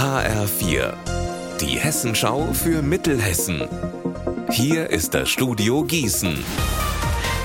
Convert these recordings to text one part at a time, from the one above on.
HR4, die Hessenschau für Mittelhessen. Hier ist das Studio Gießen.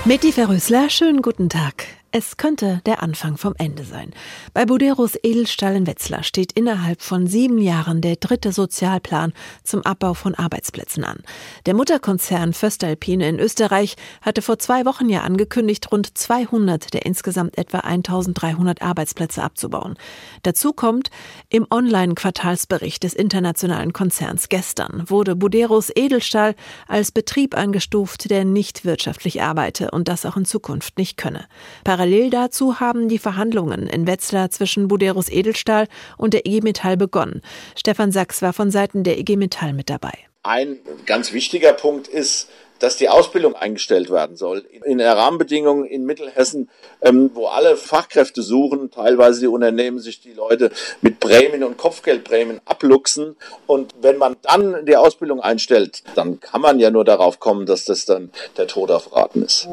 Meti Verrösler, schönen guten Tag. Es könnte der Anfang vom Ende sein. Bei Buderos Edelstahl in Wetzlar steht innerhalb von sieben Jahren der dritte Sozialplan zum Abbau von Arbeitsplätzen an. Der Mutterkonzern Föstalpine in Österreich hatte vor zwei Wochen ja angekündigt, rund 200 der insgesamt etwa 1300 Arbeitsplätze abzubauen. Dazu kommt, im Online-Quartalsbericht des internationalen Konzerns gestern wurde Buderos Edelstahl als Betrieb eingestuft, der nicht wirtschaftlich arbeite und das auch in Zukunft nicht könne. Parallel Parallel dazu haben die Verhandlungen in Wetzlar zwischen Buderus Edelstahl und der IG Metall begonnen. Stefan Sachs war von Seiten der IG Metall mit dabei. Ein ganz wichtiger Punkt ist, dass die Ausbildung eingestellt werden soll. In der Rahmenbedingungen in Mittelhessen, ähm, wo alle Fachkräfte suchen, teilweise die Unternehmen sich die Leute mit Prämien und Kopfgeldprämien abluchsen. Und wenn man dann die Ausbildung einstellt, dann kann man ja nur darauf kommen, dass das dann der Tod auf Raten ist.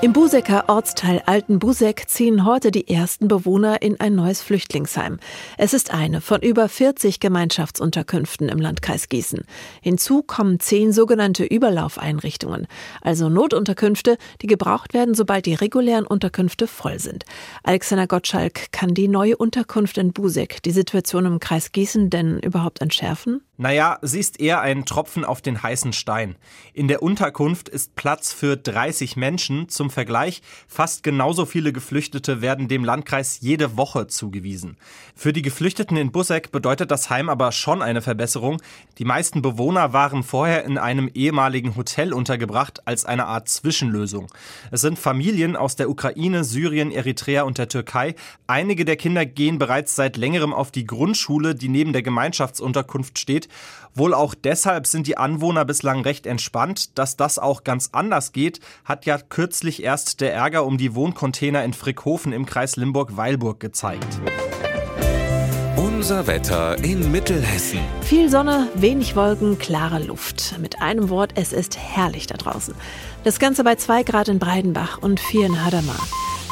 Im Busecker Ortsteil Alten Busek ziehen heute die ersten Bewohner in ein neues Flüchtlingsheim. Es ist eine von über 40 Gemeinschaftsunterkünften im Landkreis Gießen. Hinzu kommen zehn sogenannte Überlaufeinrichtungen Einrichtungen, also Notunterkünfte, die gebraucht werden, sobald die regulären Unterkünfte voll sind. Alexander Gottschalk, kann die neue Unterkunft in Busek die Situation im Kreis Gießen denn überhaupt entschärfen? Naja, sie ist eher ein Tropfen auf den heißen Stein. In der Unterkunft ist Platz für 30 Menschen. Zum Vergleich, fast genauso viele Geflüchtete werden dem Landkreis jede Woche zugewiesen. Für die Geflüchteten in Busseck bedeutet das Heim aber schon eine Verbesserung. Die meisten Bewohner waren vorher in einem ehemaligen Hotel untergebracht als eine Art Zwischenlösung. Es sind Familien aus der Ukraine, Syrien, Eritrea und der Türkei. Einige der Kinder gehen bereits seit längerem auf die Grundschule, die neben der Gemeinschaftsunterkunft steht. Wohl auch deshalb sind die Anwohner bislang recht entspannt. Dass das auch ganz anders geht, hat ja kürzlich erst der Ärger um die Wohncontainer in Frickhofen im Kreis Limburg-Weilburg gezeigt. Unser Wetter in Mittelhessen. Viel Sonne, wenig Wolken, klare Luft. Mit einem Wort, es ist herrlich da draußen. Das Ganze bei 2 Grad in Breidenbach und 4 in Hadamar.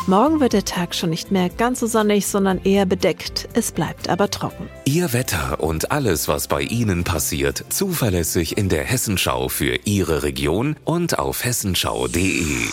Morgen wird der Tag schon nicht mehr ganz so sonnig, sondern eher bedeckt. Es bleibt aber trocken. Ihr Wetter und alles, was bei Ihnen passiert, zuverlässig in der Hessenschau für Ihre Region und auf hessenschau.de.